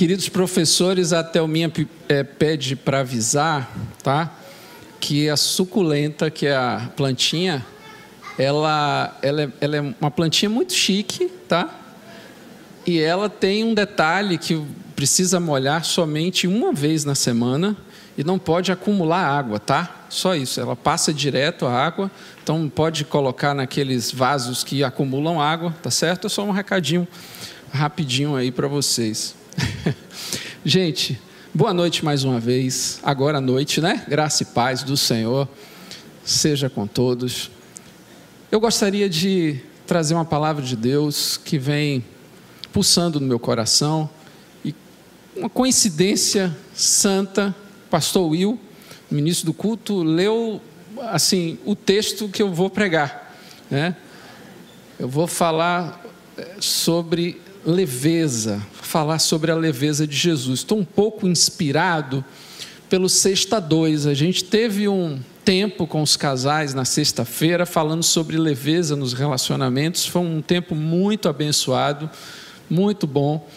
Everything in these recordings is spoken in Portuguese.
Queridos professores, a Thelminha é, pede para avisar, tá? Que a suculenta, que é a plantinha, ela, ela, é, ela é uma plantinha muito chique, tá? E ela tem um detalhe que precisa molhar somente uma vez na semana e não pode acumular água, tá? Só isso, ela passa direto a água, então pode colocar naqueles vasos que acumulam água, tá certo? É só um recadinho rapidinho aí para vocês. Gente, boa noite mais uma vez. Agora à noite, né? Graça e paz do Senhor seja com todos. Eu gostaria de trazer uma palavra de Deus que vem pulsando no meu coração e uma coincidência santa, pastor Will o ministro do culto leu assim o texto que eu vou pregar, né? Eu vou falar eh, sobre leveza, falar sobre a leveza de Jesus. Estou um pouco inspirado pelo Sexta 2. A gente teve um tempo com os casais na sexta-feira falando sobre leveza nos relacionamentos. Foi um tempo muito abençoado, muito bom.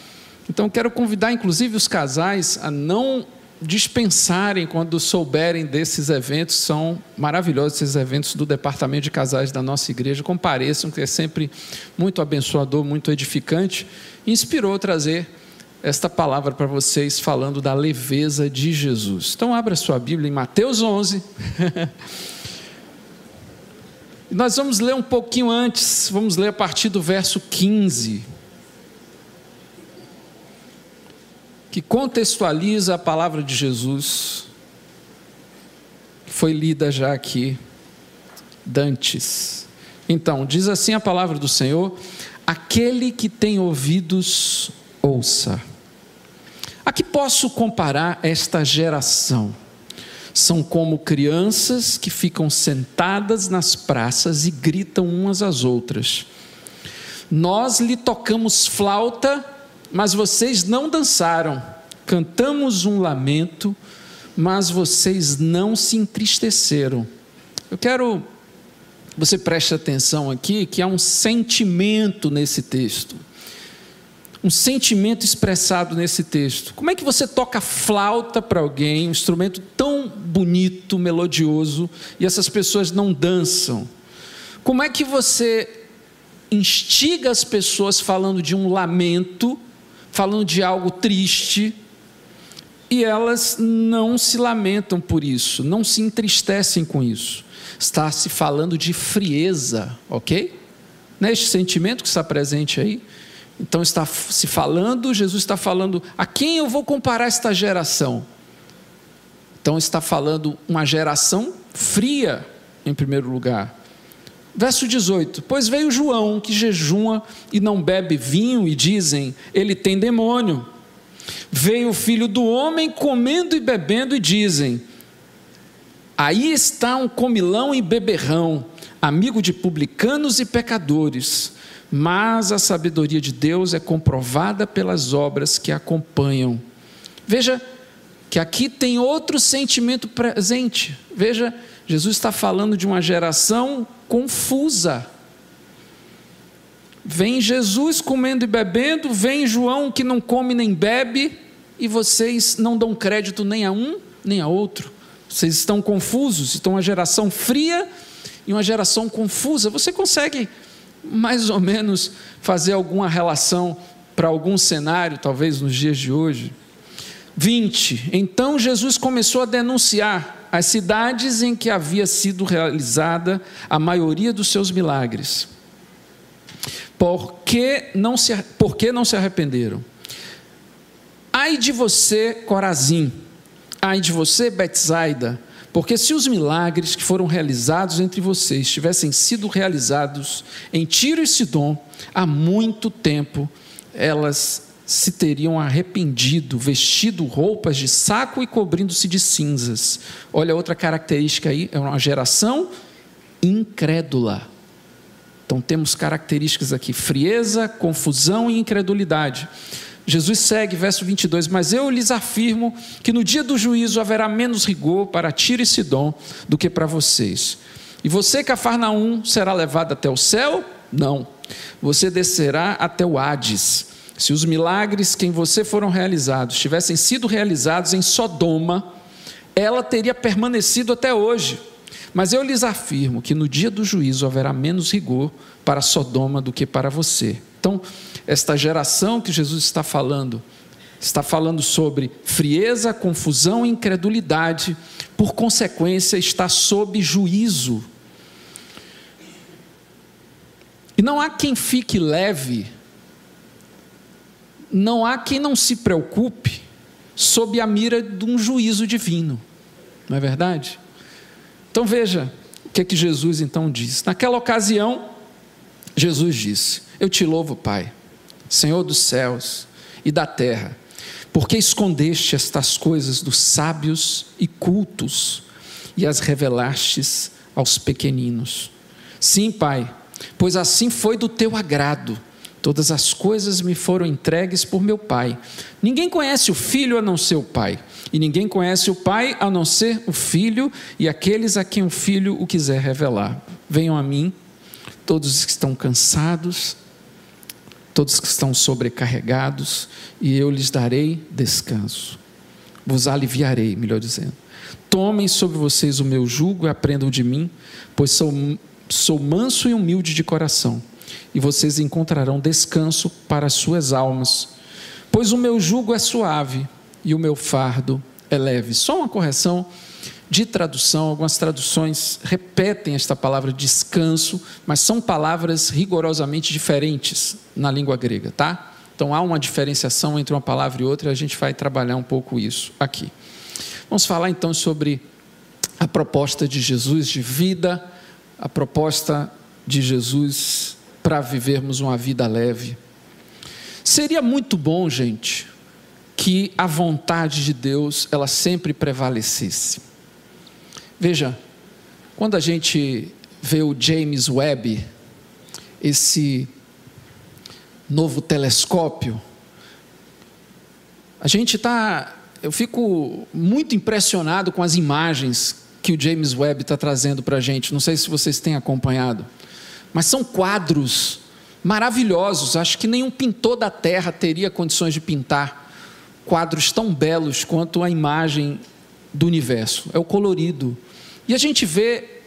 Então quero convidar inclusive os casais a não dispensarem quando souberem desses eventos, são maravilhosos esses eventos do departamento de casais da nossa igreja, compareçam, que é sempre muito abençoador, muito edificante. Inspirou trazer esta palavra para vocês falando da leveza de Jesus. Então abra sua Bíblia em Mateus 11. Nós vamos ler um pouquinho antes, vamos ler a partir do verso 15. Que contextualiza a palavra de Jesus, que foi lida já aqui, dantes. Então, diz assim a palavra do Senhor: aquele que tem ouvidos, ouça. A que posso comparar esta geração? São como crianças que ficam sentadas nas praças e gritam umas às outras. Nós lhe tocamos flauta mas vocês não dançaram. Cantamos um lamento, mas vocês não se entristeceram. Eu quero que você preste atenção aqui que há um sentimento nesse texto. Um sentimento expressado nesse texto. Como é que você toca flauta para alguém, um instrumento tão bonito, melodioso, e essas pessoas não dançam? Como é que você instiga as pessoas falando de um lamento falando de algo triste, e elas não se lamentam por isso, não se entristecem com isso. Está se falando de frieza, ok? Neste sentimento que está presente aí. Então está se falando, Jesus está falando, a quem eu vou comparar esta geração? Então está falando uma geração fria, em primeiro lugar. Verso 18: Pois veio João, que jejuma e não bebe vinho, e dizem: Ele tem demônio. Veio o filho do homem comendo e bebendo, e dizem: Aí está um comilão e beberrão, amigo de publicanos e pecadores. Mas a sabedoria de Deus é comprovada pelas obras que acompanham. Veja que aqui tem outro sentimento presente. Veja, Jesus está falando de uma geração confusa. Vem Jesus comendo e bebendo, vem João que não come nem bebe, e vocês não dão crédito nem a um nem a outro. Vocês estão confusos, estão uma geração fria e uma geração confusa. Você consegue mais ou menos fazer alguma relação para algum cenário, talvez nos dias de hoje? 20. Então Jesus começou a denunciar as cidades em que havia sido realizada a maioria dos seus milagres. Por que não se, por que não se arrependeram? Ai de você, Corazim, ai de você, Betsaida, porque se os milagres que foram realizados entre vocês tivessem sido realizados em Tiro e Sidom, há muito tempo elas se teriam arrependido, vestido roupas de saco e cobrindo-se de cinzas. Olha outra característica aí, é uma geração incrédula. Então temos características aqui: frieza, confusão e incredulidade. Jesus segue, verso 22, mas eu lhes afirmo que no dia do juízo haverá menos rigor para Tiro e Sidom do que para vocês. E você, Cafarnaum, será levado até o céu? Não. Você descerá até o Hades. Se os milagres que em você foram realizados tivessem sido realizados em Sodoma, ela teria permanecido até hoje. Mas eu lhes afirmo que no dia do juízo haverá menos rigor para Sodoma do que para você. Então, esta geração que Jesus está falando, está falando sobre frieza, confusão e incredulidade, por consequência, está sob juízo. E não há quem fique leve, não há quem não se preocupe sob a mira de um juízo divino, não é verdade? Então veja o que é que Jesus então diz. Naquela ocasião, Jesus disse: Eu te louvo, Pai, Senhor dos céus e da terra, porque escondeste estas coisas dos sábios e cultos e as revelastes aos pequeninos. Sim, Pai, pois assim foi do teu agrado. Todas as coisas me foram entregues por meu Pai. Ninguém conhece o Filho a não ser o Pai, e ninguém conhece o Pai a não ser o Filho e aqueles a quem o Filho o quiser revelar. Venham a mim todos que estão cansados, todos que estão sobrecarregados, e eu lhes darei descanso. Vos aliviarei, melhor dizendo. Tomem sobre vocês o meu jugo e aprendam de mim, pois sou, sou manso e humilde de coração, e vocês encontrarão descanso para as suas almas. Pois o meu jugo é suave e o meu fardo é leve. Só uma correção de tradução, algumas traduções repetem esta palavra descanso, mas são palavras rigorosamente diferentes na língua grega, tá? Então há uma diferenciação entre uma palavra e outra, e a gente vai trabalhar um pouco isso aqui. Vamos falar então sobre a proposta de Jesus de vida, a proposta de Jesus para vivermos uma vida leve. Seria muito bom, gente, que a vontade de Deus ela sempre prevalecesse. Veja, quando a gente vê o James Webb, esse novo telescópio, a gente está. Eu fico muito impressionado com as imagens que o James Webb está trazendo para a gente. Não sei se vocês têm acompanhado, mas são quadros maravilhosos. Acho que nenhum pintor da Terra teria condições de pintar quadros tão belos quanto a imagem do universo. É o colorido, e a gente vê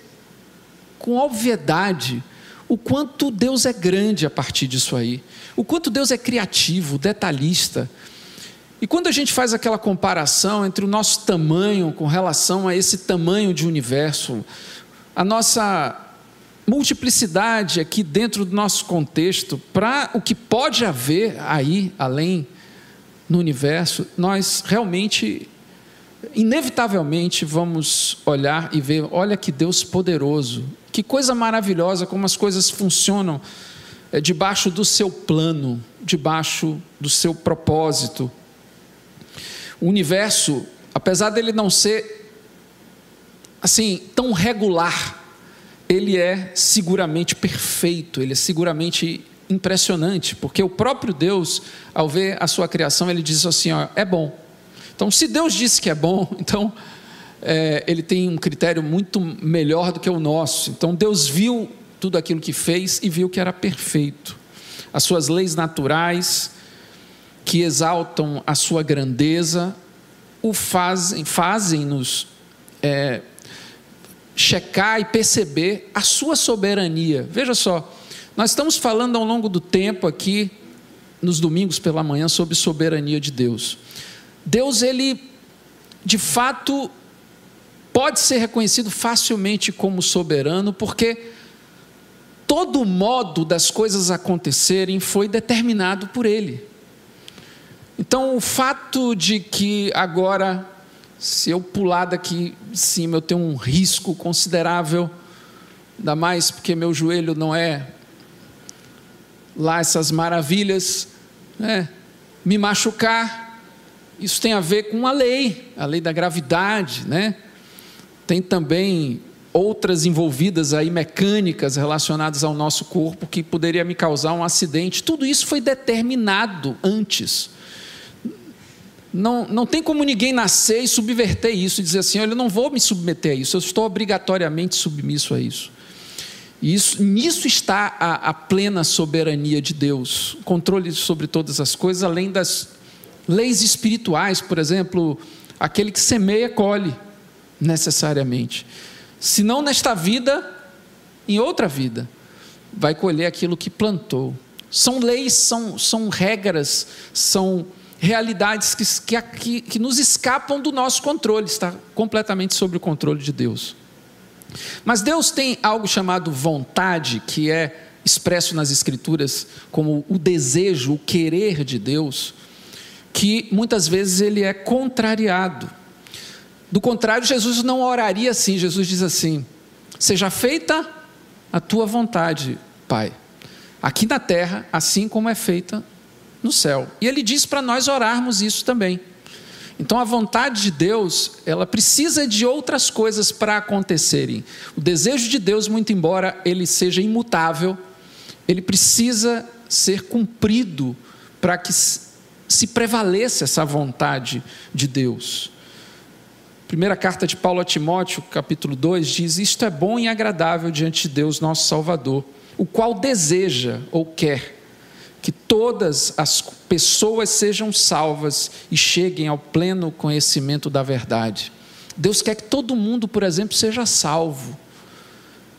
com obviedade o quanto Deus é grande a partir disso aí, o quanto Deus é criativo, detalhista. E quando a gente faz aquela comparação entre o nosso tamanho com relação a esse tamanho de universo, a nossa multiplicidade aqui dentro do nosso contexto, para o que pode haver aí além no universo, nós realmente inevitavelmente vamos olhar e ver: olha que Deus poderoso, que coisa maravilhosa como as coisas funcionam é, debaixo do seu plano, debaixo do seu propósito. O universo, apesar dele não ser assim tão regular, ele é seguramente perfeito, ele é seguramente impressionante, porque o próprio Deus, ao ver a sua criação, ele diz assim: ó, é bom. Então, se Deus disse que é bom, então é, ele tem um critério muito melhor do que o nosso. Então, Deus viu tudo aquilo que fez e viu que era perfeito. As suas leis naturais, que exaltam a sua grandeza, o fazem, fazem-nos é, checar e perceber a sua soberania. Veja só, nós estamos falando ao longo do tempo aqui, nos domingos pela manhã, sobre soberania de Deus. Deus, ele, de fato, pode ser reconhecido facilmente como soberano, porque todo o modo das coisas acontecerem foi determinado por Ele. Então, o fato de que agora, se eu pular daqui de cima, eu tenho um risco considerável, ainda mais porque meu joelho não é lá essas maravilhas, né? me machucar. Isso tem a ver com a lei, a lei da gravidade, né? Tem também outras envolvidas aí mecânicas relacionadas ao nosso corpo que poderia me causar um acidente. Tudo isso foi determinado antes. Não, não tem como ninguém nascer e subverter isso e dizer assim: olha, eu não vou me submeter a isso, eu estou obrigatoriamente submisso a isso. E isso, nisso está a, a plena soberania de Deus, controle sobre todas as coisas, além das leis espirituais, por exemplo, aquele que semeia, colhe, necessariamente. Se não nesta vida, em outra vida, vai colher aquilo que plantou. São leis, são, são regras, são realidades que, que, que nos escapam do nosso controle, está completamente sob o controle de Deus. Mas Deus tem algo chamado vontade, que é expresso nas Escrituras como o desejo, o querer de Deus, que muitas vezes ele é contrariado. Do contrário, Jesus não oraria assim. Jesus diz assim: Seja feita a tua vontade, Pai, aqui na terra, assim como é feita no céu. E ele diz para nós orarmos isso também. Então a vontade de Deus, ela precisa de outras coisas para acontecerem. O desejo de Deus, muito embora ele seja imutável, ele precisa ser cumprido para que se prevaleça essa vontade de Deus. Primeira carta de Paulo a Timóteo, capítulo 2, diz: Isto é bom e agradável diante de Deus, nosso Salvador, o qual deseja ou quer que todas as pessoas sejam salvas e cheguem ao pleno conhecimento da verdade. Deus quer que todo mundo, por exemplo, seja salvo.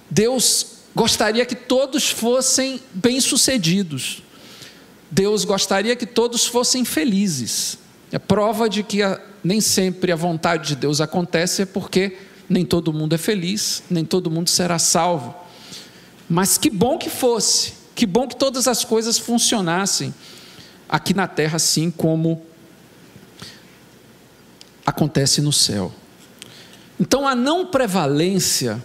Deus gostaria que todos fossem bem-sucedidos. Deus gostaria que todos fossem felizes. É prova de que a, nem sempre a vontade de Deus acontece é porque nem todo mundo é feliz, nem todo mundo será salvo. Mas que bom que fosse, que bom que todas as coisas funcionassem aqui na terra, assim como acontece no céu. Então, a não prevalência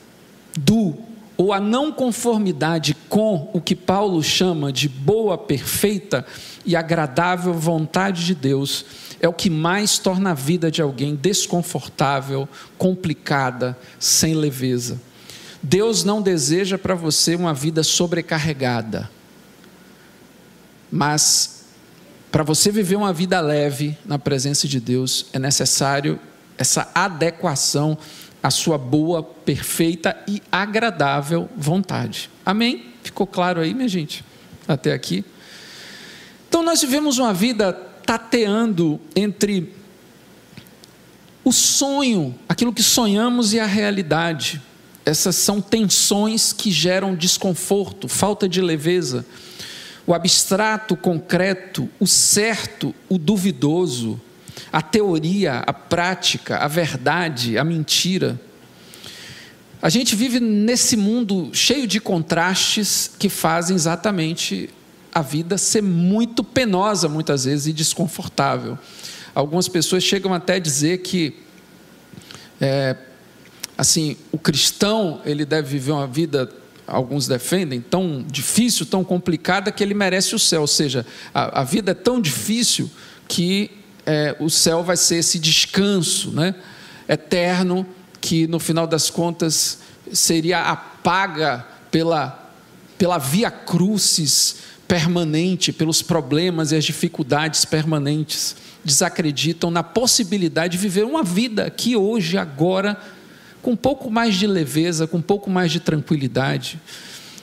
do ou a não conformidade com o que Paulo chama de boa, perfeita e agradável vontade de Deus é o que mais torna a vida de alguém desconfortável, complicada, sem leveza. Deus não deseja para você uma vida sobrecarregada, mas para você viver uma vida leve na presença de Deus é necessário essa adequação à sua boa, perfeita e agradável vontade. Amém? Ficou claro aí, minha gente? Até aqui. Então nós vivemos uma vida tateando entre o sonho, aquilo que sonhamos e a realidade. Essas são tensões que geram desconforto, falta de leveza. O abstrato, o concreto, o certo, o duvidoso, a teoria, a prática, a verdade, a mentira. A gente vive nesse mundo cheio de contrastes que fazem exatamente a vida ser muito penosa, muitas vezes, e desconfortável. Algumas pessoas chegam até a dizer que é, assim, o cristão, ele deve viver uma vida, alguns defendem, tão difícil, tão complicada, que ele merece o céu. Ou seja, a, a vida é tão difícil que é, o céu vai ser esse descanso né, eterno, que no final das contas seria a paga pela, pela via crucis permanente, pelos problemas e as dificuldades permanentes. Desacreditam na possibilidade de viver uma vida aqui hoje, agora, com um pouco mais de leveza, com um pouco mais de tranquilidade,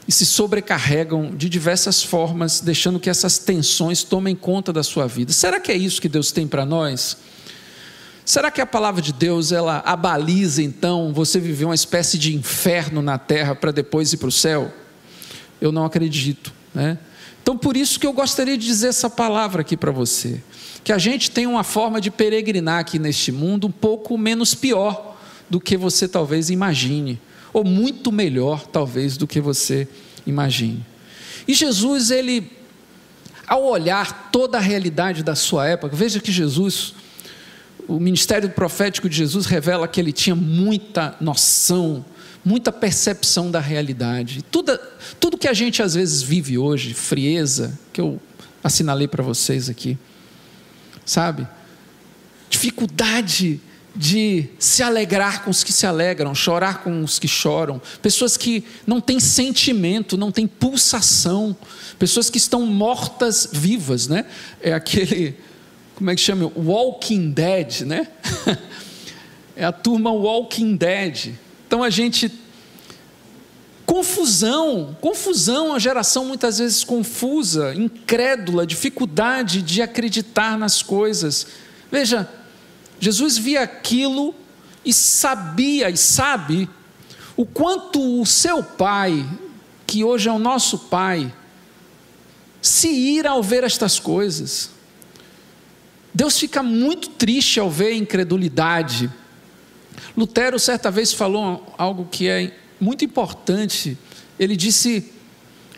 e se sobrecarregam de diversas formas, deixando que essas tensões tomem conta da sua vida. Será que é isso que Deus tem para nós? Será que a palavra de Deus ela abaliza então você viver uma espécie de inferno na terra para depois ir para o céu? Eu não acredito, né? Então por isso que eu gostaria de dizer essa palavra aqui para você, que a gente tem uma forma de peregrinar aqui neste mundo um pouco menos pior do que você talvez imagine, ou muito melhor, talvez, do que você imagine. E Jesus, ele, ao olhar toda a realidade da sua época, veja que Jesus, o ministério profético de Jesus revela que ele tinha muita noção, muita percepção da realidade. Tudo, tudo que a gente às vezes vive hoje, frieza, que eu assinalei para vocês aqui, sabe? Dificuldade de se alegrar com os que se alegram, chorar com os que choram, pessoas que não têm sentimento, não têm pulsação, pessoas que estão mortas vivas, né? É aquele, como é que chama? Walking Dead, né? é a turma Walking Dead. Então a gente confusão, confusão, a geração muitas vezes confusa, incrédula, dificuldade de acreditar nas coisas. Veja, Jesus via aquilo e sabia e sabe o quanto o seu pai, que hoje é o nosso pai, se ira ao ver estas coisas. Deus fica muito triste ao ver a incredulidade. Lutero certa vez falou algo que é muito importante. Ele disse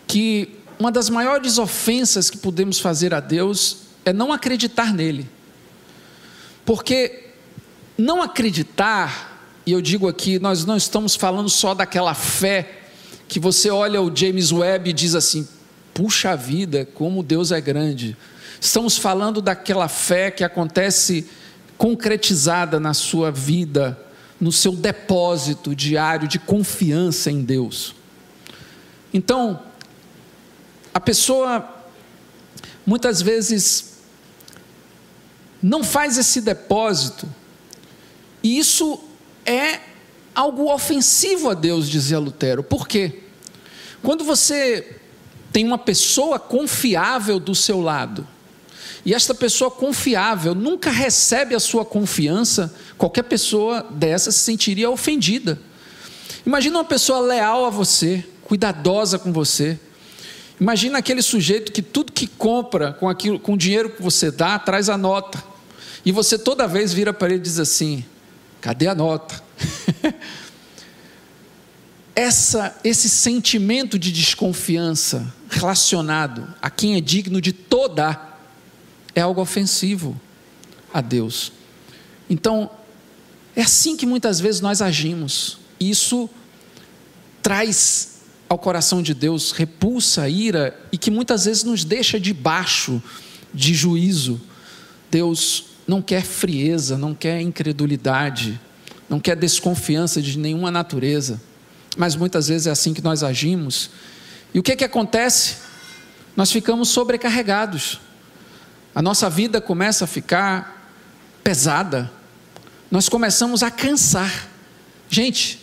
que uma das maiores ofensas que podemos fazer a Deus é não acreditar nele. Porque não acreditar, e eu digo aqui, nós não estamos falando só daquela fé que você olha o James Webb e diz assim: puxa vida, como Deus é grande. Estamos falando daquela fé que acontece concretizada na sua vida, no seu depósito diário de confiança em Deus. Então, a pessoa muitas vezes não faz esse depósito. E isso é algo ofensivo a Deus, dizia Lutero. Por quê? Quando você tem uma pessoa confiável do seu lado, e esta pessoa confiável nunca recebe a sua confiança, qualquer pessoa dessa se sentiria ofendida. Imagina uma pessoa leal a você, cuidadosa com você. Imagina aquele sujeito que tudo que compra com aquilo, com o dinheiro que você dá, traz a nota. E você toda vez vira para ele e diz assim: cadê a nota? Essa, esse sentimento de desconfiança relacionado a quem é digno de toda é algo ofensivo a Deus. Então, é assim que muitas vezes nós agimos. Isso traz ao coração de Deus repulsa, ira e que muitas vezes nos deixa debaixo de juízo. Deus não quer frieza, não quer incredulidade, não quer desconfiança de nenhuma natureza. Mas muitas vezes é assim que nós agimos. E o que, que acontece? Nós ficamos sobrecarregados. A nossa vida começa a ficar pesada. Nós começamos a cansar. Gente,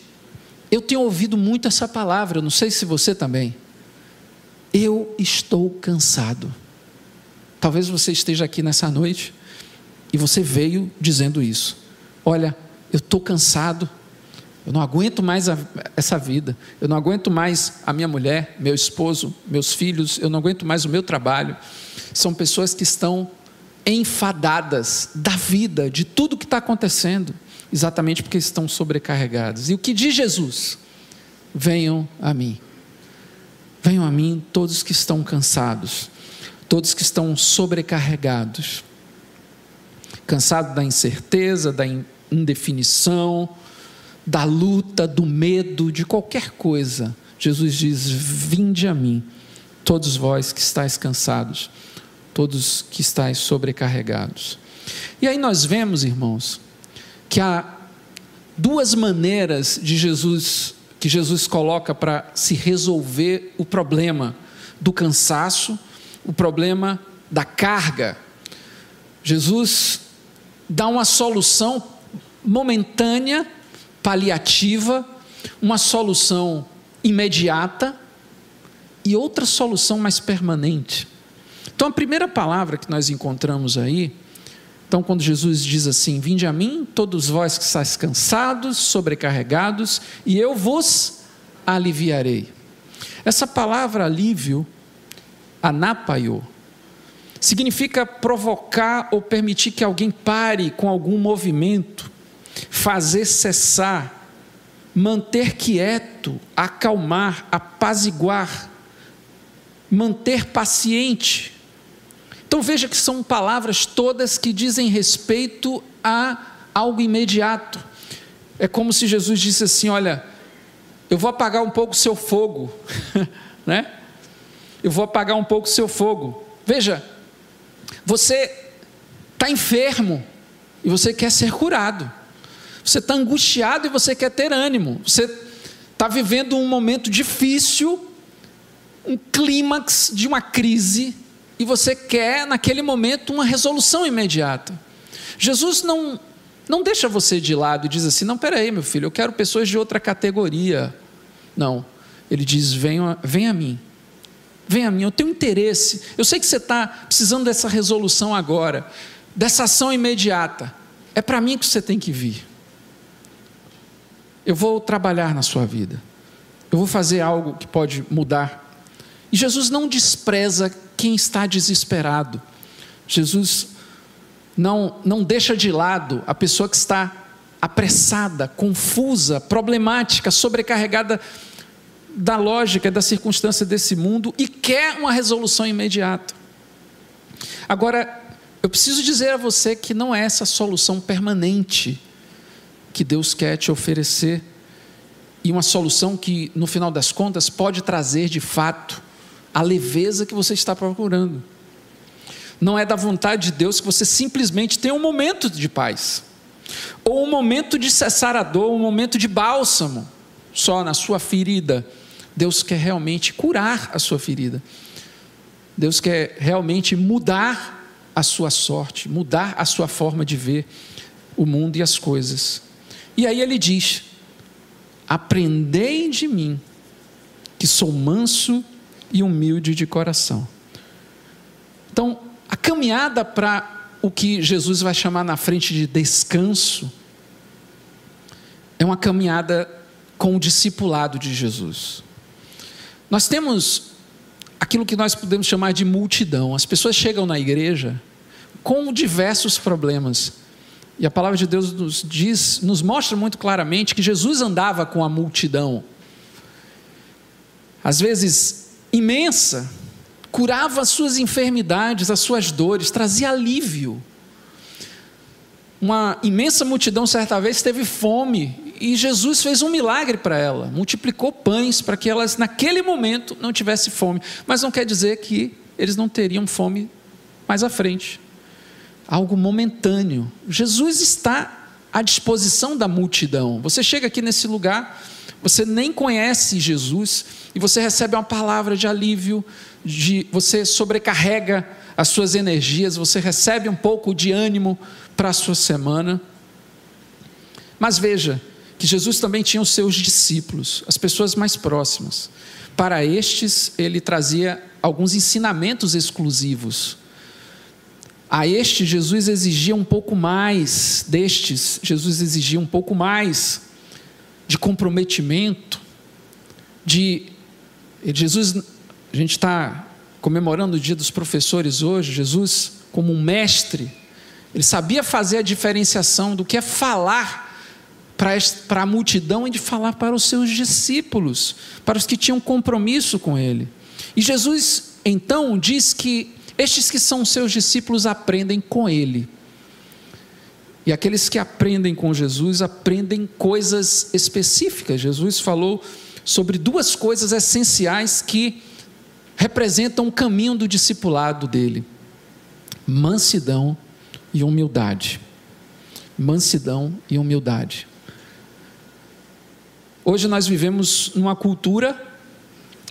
eu tenho ouvido muito essa palavra, eu não sei se você também. Eu estou cansado. Talvez você esteja aqui nessa noite e você veio dizendo isso. Olha, eu estou cansado, eu não aguento mais a, essa vida, eu não aguento mais a minha mulher, meu esposo, meus filhos, eu não aguento mais o meu trabalho. São pessoas que estão enfadadas da vida, de tudo que está acontecendo, exatamente porque estão sobrecarregadas. E o que diz Jesus? Venham a mim. Venham a mim todos que estão cansados, todos que estão sobrecarregados cansado da incerteza, da indefinição, da luta, do medo, de qualquer coisa. Jesus diz: Vinde a mim, todos vós que estáis cansados, todos que estáis sobrecarregados. E aí nós vemos, irmãos, que há duas maneiras de Jesus que Jesus coloca para se resolver o problema do cansaço, o problema da carga. Jesus dá uma solução momentânea, paliativa, uma solução imediata e outra solução mais permanente. Então, a primeira palavra que nós encontramos aí, então, quando Jesus diz assim: Vinde a mim, todos vós que estáis cansados, sobrecarregados, e eu vos aliviarei. Essa palavra alívio, anapaio, significa provocar ou permitir que alguém pare com algum movimento, fazer cessar, manter quieto, acalmar, apaziguar, manter paciente. Então veja que são palavras todas que dizem respeito a algo imediato. É como se Jesus disse assim: Olha, eu vou apagar um pouco o seu fogo, né? Eu vou apagar um pouco o seu fogo. Veja, você está enfermo e você quer ser curado. Você está angustiado e você quer ter ânimo. Você está vivendo um momento difícil, um clímax de uma crise, e você quer, naquele momento, uma resolução imediata. Jesus não, não deixa você de lado e diz assim: não, peraí, meu filho, eu quero pessoas de outra categoria. Não. Ele diz: venha, venha a mim. Venha a mim, eu tenho interesse. Eu sei que você está precisando dessa resolução agora, dessa ação imediata. É para mim que você tem que vir. Eu vou trabalhar na sua vida. Eu vou fazer algo que pode mudar. E Jesus não despreza quem está desesperado. Jesus não, não deixa de lado a pessoa que está apressada, confusa, problemática, sobrecarregada da lógica, da circunstância desse mundo e quer uma resolução imediata. Agora, eu preciso dizer a você que não é essa solução permanente que Deus quer te oferecer e uma solução que, no final das contas, pode trazer de fato a leveza que você está procurando. Não é da vontade de Deus que você simplesmente tenha um momento de paz, ou um momento de cessar a dor, um momento de bálsamo só na sua ferida. Deus quer realmente curar a sua ferida. Deus quer realmente mudar a sua sorte, mudar a sua forma de ver o mundo e as coisas. E aí ele diz: Aprendei de mim, que sou manso e humilde de coração. Então, a caminhada para o que Jesus vai chamar na frente de descanso é uma caminhada com o discipulado de Jesus. Nós temos aquilo que nós podemos chamar de multidão. As pessoas chegam na igreja com diversos problemas. E a palavra de Deus nos diz, nos mostra muito claramente que Jesus andava com a multidão. Às vezes imensa, curava as suas enfermidades, as suas dores, trazia alívio. Uma imensa multidão certa vez teve fome e Jesus fez um milagre para ela, multiplicou pães para que elas naquele momento não tivessem fome, mas não quer dizer que eles não teriam fome mais à frente. Algo momentâneo. Jesus está à disposição da multidão. Você chega aqui nesse lugar, você nem conhece Jesus e você recebe uma palavra de alívio, de você sobrecarrega as suas energias, você recebe um pouco de ânimo para a sua semana. Mas veja que Jesus também tinha os seus discípulos, as pessoas mais próximas. Para estes, ele trazia alguns ensinamentos exclusivos. A este, Jesus exigia um pouco mais, destes, Jesus exigia um pouco mais de comprometimento, de. Jesus, a gente está comemorando o dia dos professores hoje, Jesus, como um mestre, ele sabia fazer a diferenciação do que é falar para a multidão e de falar para os seus discípulos, para os que tinham compromisso com ele. E Jesus então diz que estes que são seus discípulos aprendem com ele. E aqueles que aprendem com Jesus aprendem coisas específicas. Jesus falou sobre duas coisas essenciais que representam o caminho do discipulado dele: mansidão e humildade. Mansidão e humildade. Hoje nós vivemos numa cultura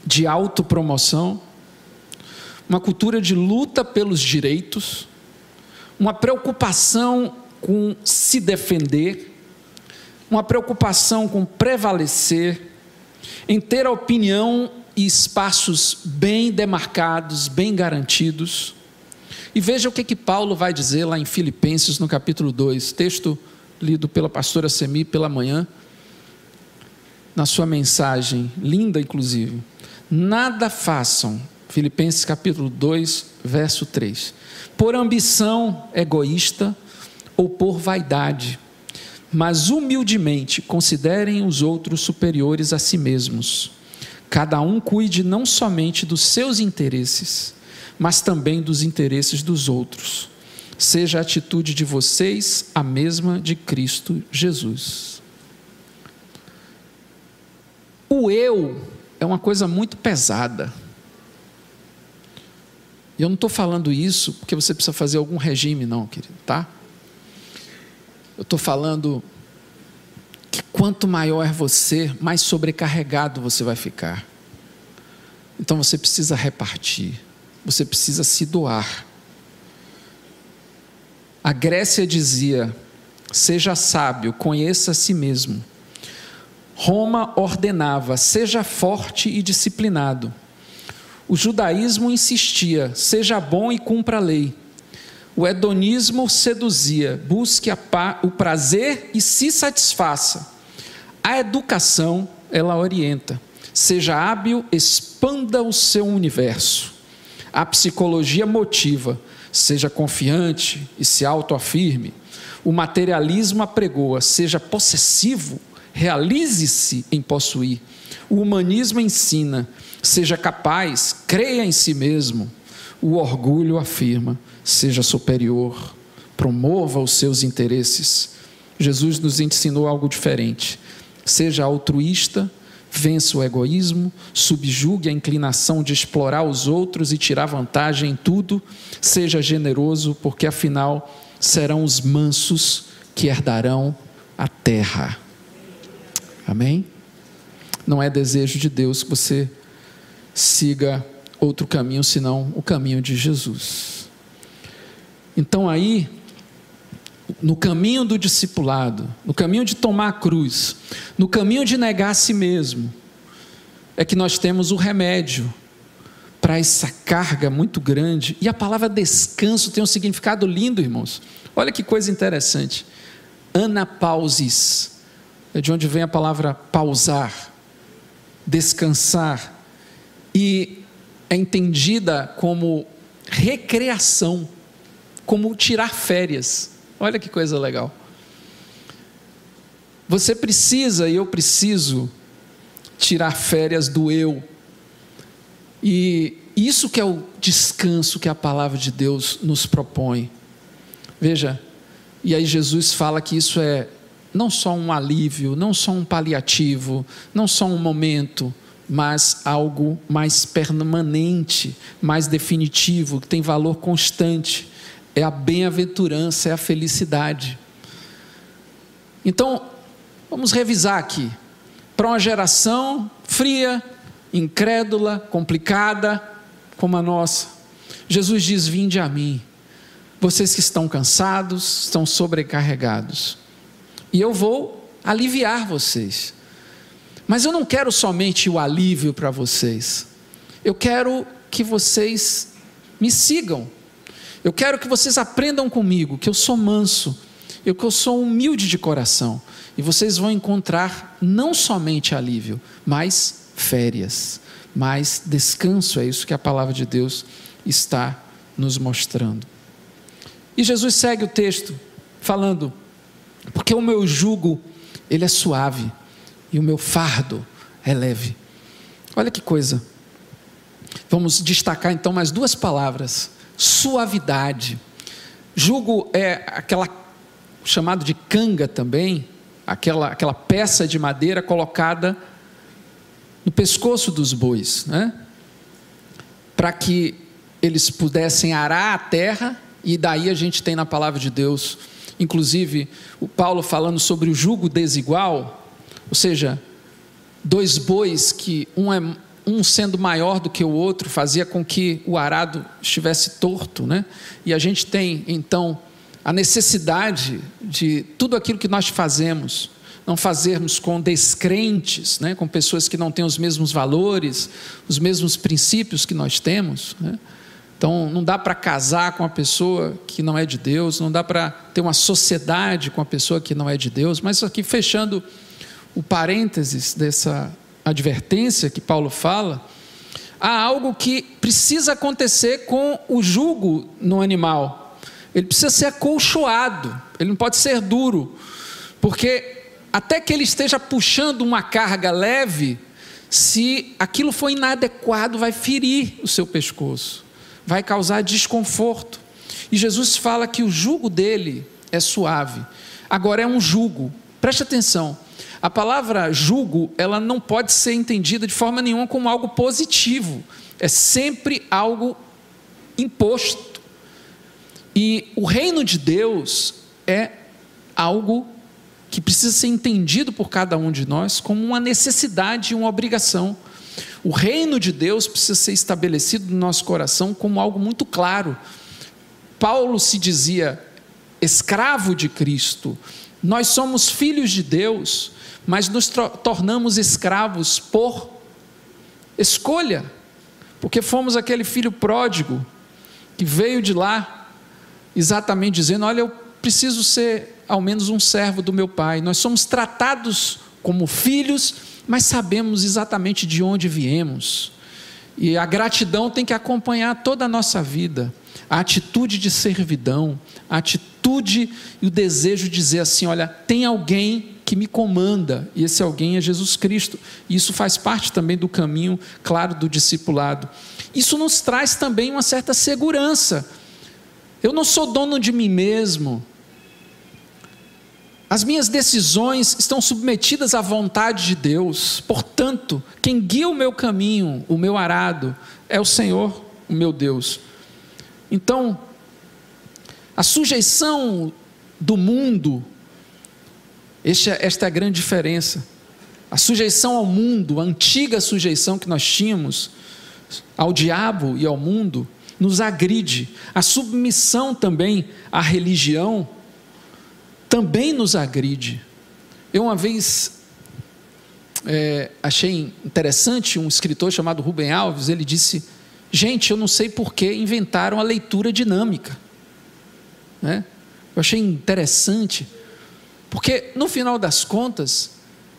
de autopromoção, uma cultura de luta pelos direitos, uma preocupação com se defender, uma preocupação com prevalecer, em ter opinião e espaços bem demarcados, bem garantidos. E veja o que, que Paulo vai dizer lá em Filipenses, no capítulo 2, texto lido pela pastora Semi pela manhã, na sua mensagem, linda inclusive. Nada façam, Filipenses capítulo 2, verso 3, por ambição egoísta ou por vaidade, mas humildemente considerem os outros superiores a si mesmos. Cada um cuide não somente dos seus interesses, mas também dos interesses dos outros. Seja a atitude de vocês a mesma de Cristo Jesus. O eu é uma coisa muito pesada. E eu não estou falando isso porque você precisa fazer algum regime, não, querido, tá? Eu estou falando que quanto maior é você, mais sobrecarregado você vai ficar. Então você precisa repartir, você precisa se doar. A Grécia dizia: seja sábio, conheça a si mesmo. Roma ordenava: seja forte e disciplinado. O judaísmo insistia: seja bom e cumpra a lei. O hedonismo seduzia: busque o prazer e se satisfaça. A educação, ela orienta: seja hábil, expanda o seu universo. A psicologia motiva: seja confiante e se autoafirme. O materialismo apregoa: seja possessivo, realize-se em possuir. O humanismo ensina: seja capaz, creia em si mesmo. O orgulho afirma: seja superior, promova os seus interesses. Jesus nos ensinou algo diferente. Seja altruísta, vença o egoísmo, subjugue a inclinação de explorar os outros e tirar vantagem em tudo. Seja generoso, porque afinal serão os mansos que herdarão a terra. Amém? Não é desejo de Deus que você siga outro caminho senão o caminho de Jesus. Então aí, no caminho do discipulado, no caminho de tomar a cruz, no caminho de negar a si mesmo, é que nós temos o remédio para essa carga muito grande. E a palavra descanso tem um significado lindo, irmãos. Olha que coisa interessante. Anapausis, é de onde vem a palavra pausar, descansar, e é entendida como recreação, como tirar férias. Olha que coisa legal. Você precisa e eu preciso tirar férias do eu. E isso que é o descanso que a palavra de Deus nos propõe. Veja, e aí Jesus fala que isso é não só um alívio, não só um paliativo, não só um momento, mas algo mais permanente, mais definitivo, que tem valor constante. É a bem-aventurança, é a felicidade. Então, vamos revisar aqui. Para uma geração fria, incrédula, complicada, como a nossa, Jesus diz: Vinde a mim, vocês que estão cansados, estão sobrecarregados, e eu vou aliviar vocês. Mas eu não quero somente o alívio para vocês. Eu quero que vocês me sigam. Eu quero que vocês aprendam comigo que eu sou manso, eu que eu sou humilde de coração. E vocês vão encontrar não somente alívio, mas férias, mais descanso. É isso que a palavra de Deus está nos mostrando. E Jesus segue o texto falando: porque o meu jugo ele é suave e o meu fardo é leve. Olha que coisa. Vamos destacar então mais duas palavras: suavidade. Jugo é aquela chamado de canga também, aquela, aquela peça de madeira colocada no pescoço dos bois, né? Para que eles pudessem arar a terra, e daí a gente tem na palavra de Deus, inclusive o Paulo falando sobre o jugo desigual, ou seja, dois bois que um, é, um sendo maior do que o outro fazia com que o arado estivesse torto, né? E a gente tem então a necessidade de tudo aquilo que nós fazemos não fazermos com descrentes, né? com pessoas que não têm os mesmos valores, os mesmos princípios que nós temos. Né? Então, não dá para casar com uma pessoa que não é de Deus, não dá para ter uma sociedade com uma pessoa que não é de Deus, mas aqui fechando o parênteses dessa advertência que Paulo fala, há algo que precisa acontecer com o jugo no animal. Ele precisa ser acolchoado, ele não pode ser duro, porque até que ele esteja puxando uma carga leve, se aquilo for inadequado, vai ferir o seu pescoço, vai causar desconforto. E Jesus fala que o jugo dele é suave. Agora é um jugo, preste atenção. A palavra julgo, ela não pode ser entendida de forma nenhuma como algo positivo. É sempre algo imposto. E o reino de Deus é algo que precisa ser entendido por cada um de nós como uma necessidade e uma obrigação. O reino de Deus precisa ser estabelecido no nosso coração como algo muito claro. Paulo se dizia escravo de Cristo. Nós somos filhos de Deus, mas nos tornamos escravos por escolha, porque fomos aquele filho pródigo que veio de lá exatamente dizendo: Olha, eu preciso ser ao menos um servo do meu pai. Nós somos tratados como filhos, mas sabemos exatamente de onde viemos. E a gratidão tem que acompanhar toda a nossa vida. A atitude de servidão, a atitude e o desejo de dizer assim: olha, tem alguém que me comanda, e esse alguém é Jesus Cristo. E isso faz parte também do caminho, claro, do discipulado. Isso nos traz também uma certa segurança. Eu não sou dono de mim mesmo, as minhas decisões estão submetidas à vontade de Deus. Portanto, quem guia o meu caminho, o meu arado, é o Senhor, o meu Deus. Então, a sujeição do mundo, esta é a grande diferença. A sujeição ao mundo, a antiga sujeição que nós tínhamos ao diabo e ao mundo, nos agride. A submissão também à religião também nos agride. Eu uma vez é, achei interessante um escritor chamado Rubem Alves, ele disse: Gente, eu não sei por que inventaram a leitura dinâmica. Né? Eu achei interessante, porque no final das contas,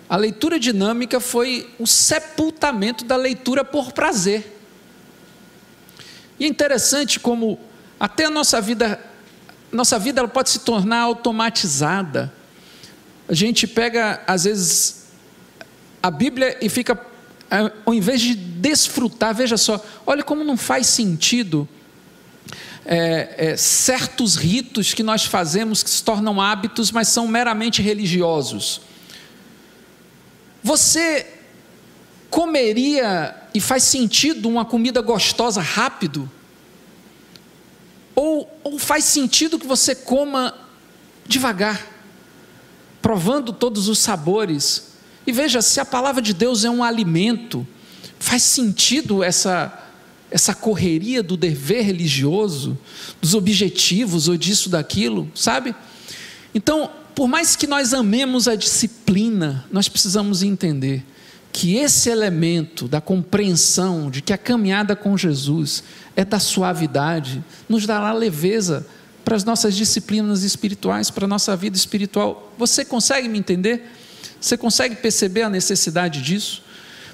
a leitura dinâmica foi o sepultamento da leitura por prazer. E é interessante como até a nossa vida nossa vida ela pode se tornar automatizada. A gente pega, às vezes, a Bíblia e fica, ao invés de desfrutar, veja só, olha como não faz sentido é, é, certos ritos que nós fazemos que se tornam hábitos, mas são meramente religiosos. Você comeria e faz sentido uma comida gostosa rápido? Ou, ou faz sentido que você coma devagar, provando todos os sabores. E veja, se a palavra de Deus é um alimento, faz sentido essa, essa correria do dever religioso, dos objetivos ou disso, daquilo, sabe? Então, por mais que nós amemos a disciplina, nós precisamos entender que esse elemento da compreensão de que a caminhada com Jesus é da suavidade, nos dará leveza para as nossas disciplinas espirituais, para a nossa vida espiritual. Você consegue me entender? Você consegue perceber a necessidade disso?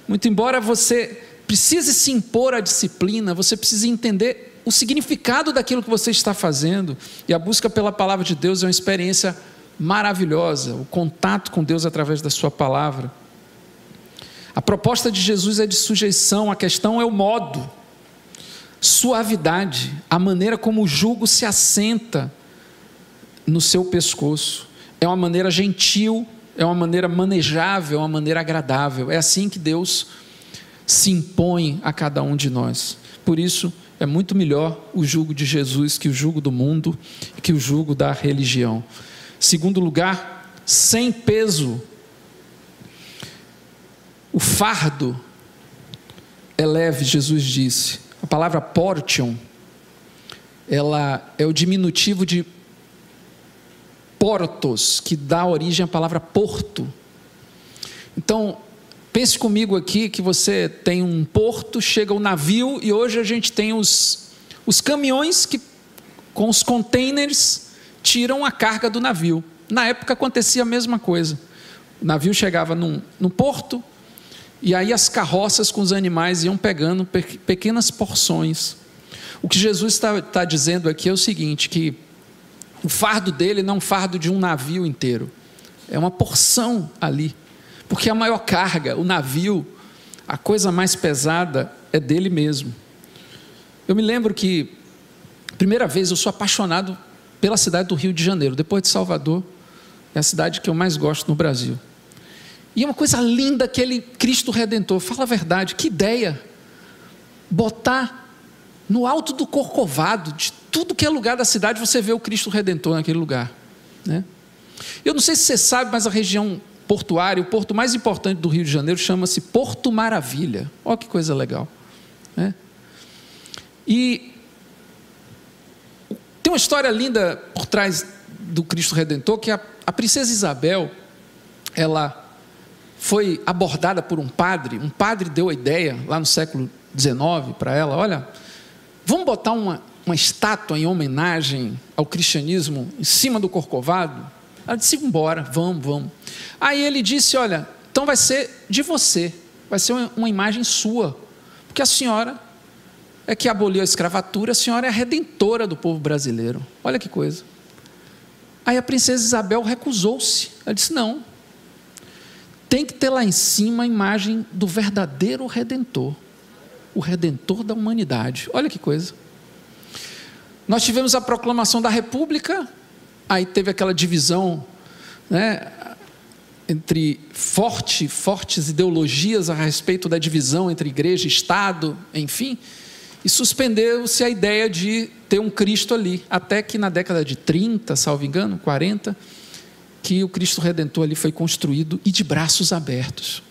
Muito embora você precise se impor à disciplina, você precisa entender o significado daquilo que você está fazendo, e a busca pela palavra de Deus é uma experiência maravilhosa, o contato com Deus através da Sua palavra. A proposta de Jesus é de sujeição, a questão é o modo, suavidade, a maneira como o jugo se assenta no seu pescoço. É uma maneira gentil, é uma maneira manejável, é uma maneira agradável. É assim que Deus se impõe a cada um de nós. Por isso, é muito melhor o jugo de Jesus que o jugo do mundo, que o jugo da religião. Segundo lugar, sem peso o fardo é leve, Jesus disse. A palavra portion, ela é o diminutivo de portos, que dá origem à palavra porto. Então, pense comigo aqui que você tem um porto, chega o um navio e hoje a gente tem os, os caminhões que com os containers tiram a carga do navio. Na época acontecia a mesma coisa. O navio chegava num, no porto, e aí as carroças com os animais iam pegando pequenas porções. O que Jesus está, está dizendo aqui é o seguinte: que o fardo dele não é um fardo de um navio inteiro, é uma porção ali. Porque a maior carga, o navio, a coisa mais pesada é dele mesmo. Eu me lembro que, primeira vez, eu sou apaixonado pela cidade do Rio de Janeiro, depois de Salvador, é a cidade que eu mais gosto no Brasil. E é uma coisa linda aquele Cristo Redentor. Fala a verdade, que ideia. Botar no alto do Corcovado, de tudo que é lugar da cidade, você vê o Cristo Redentor naquele lugar. Né? Eu não sei se você sabe, mas a região portuária, o porto mais importante do Rio de Janeiro, chama-se Porto Maravilha. Olha que coisa legal. Né? E tem uma história linda por trás do Cristo Redentor, que a, a princesa Isabel, ela foi abordada por um padre, um padre deu a ideia, lá no século XIX, para ela, olha, vamos botar uma, uma estátua em homenagem ao cristianismo em cima do Corcovado? Ela disse: embora, vamos, vamos. Aí ele disse: olha, então vai ser de você, vai ser uma, uma imagem sua, porque a senhora é que aboliu a escravatura, a senhora é a redentora do povo brasileiro. Olha que coisa. Aí a princesa Isabel recusou-se. Ela disse: não, tem que ter lá em cima a imagem do verdadeiro redentor, o redentor da humanidade. Olha que coisa. Nós tivemos a proclamação da República, aí teve aquela divisão, né, entre forte, fortes ideologias a respeito da divisão entre igreja e Estado, enfim, e suspendeu-se a ideia de ter um Cristo ali, até que na década de 30, salvo engano, 40, que o Cristo Redentor ali foi construído e de braços abertos.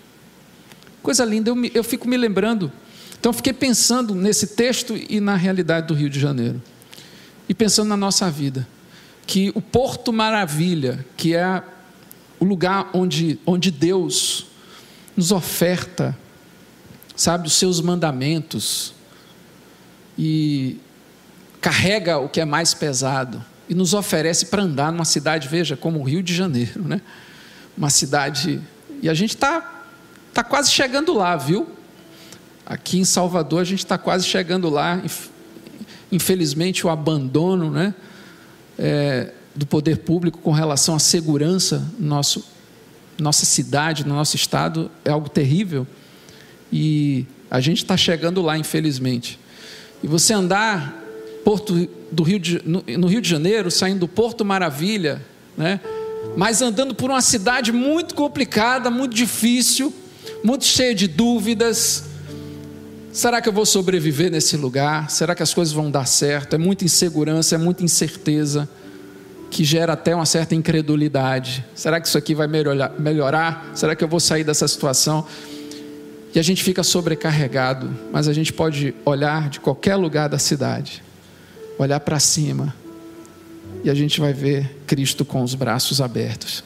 Coisa linda, eu, me, eu fico me lembrando. Então, fiquei pensando nesse texto e na realidade do Rio de Janeiro e pensando na nossa vida, que o Porto Maravilha, que é o lugar onde, onde Deus nos oferta, sabe, os seus mandamentos e carrega o que é mais pesado e nos oferece para andar numa cidade, veja, como o Rio de Janeiro, né? Uma cidade. E a gente está tá quase chegando lá, viu? Aqui em Salvador a gente está quase chegando lá infelizmente, o abandono né, é, do poder público com relação à segurança no nosso, nossa cidade, no nosso estado, é algo terrível. E a gente está chegando lá, infelizmente. E você andar Porto do Rio de, no, no Rio de Janeiro, saindo do Porto Maravilha, né, mas andando por uma cidade muito complicada, muito difícil, muito cheia de dúvidas, Será que eu vou sobreviver nesse lugar? Será que as coisas vão dar certo? É muita insegurança, é muita incerteza, que gera até uma certa incredulidade. Será que isso aqui vai melhorar? Será que eu vou sair dessa situação? E a gente fica sobrecarregado, mas a gente pode olhar de qualquer lugar da cidade, olhar para cima, e a gente vai ver Cristo com os braços abertos,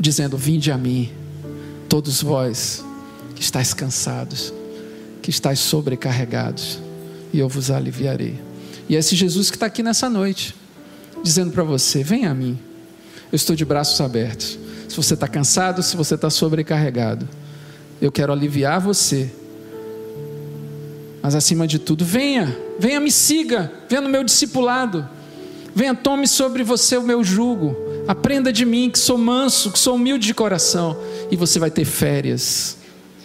dizendo: Vinde a mim, todos vós que estáis cansados que estáis sobrecarregados, e eu vos aliviarei. E é esse Jesus que está aqui nessa noite, dizendo para você: vem a mim, eu estou de braços abertos. Se você está cansado, se você está sobrecarregado, eu quero aliviar você. Mas acima de tudo, venha, venha me siga, venha no meu discipulado, venha, tome sobre você o meu jugo, aprenda de mim que sou manso, que sou humilde de coração, e você vai ter férias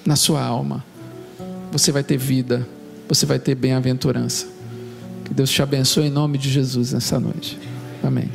na sua alma você vai ter vida, você vai ter bem-aventurança. Que Deus te abençoe em nome de Jesus nessa noite. Amém.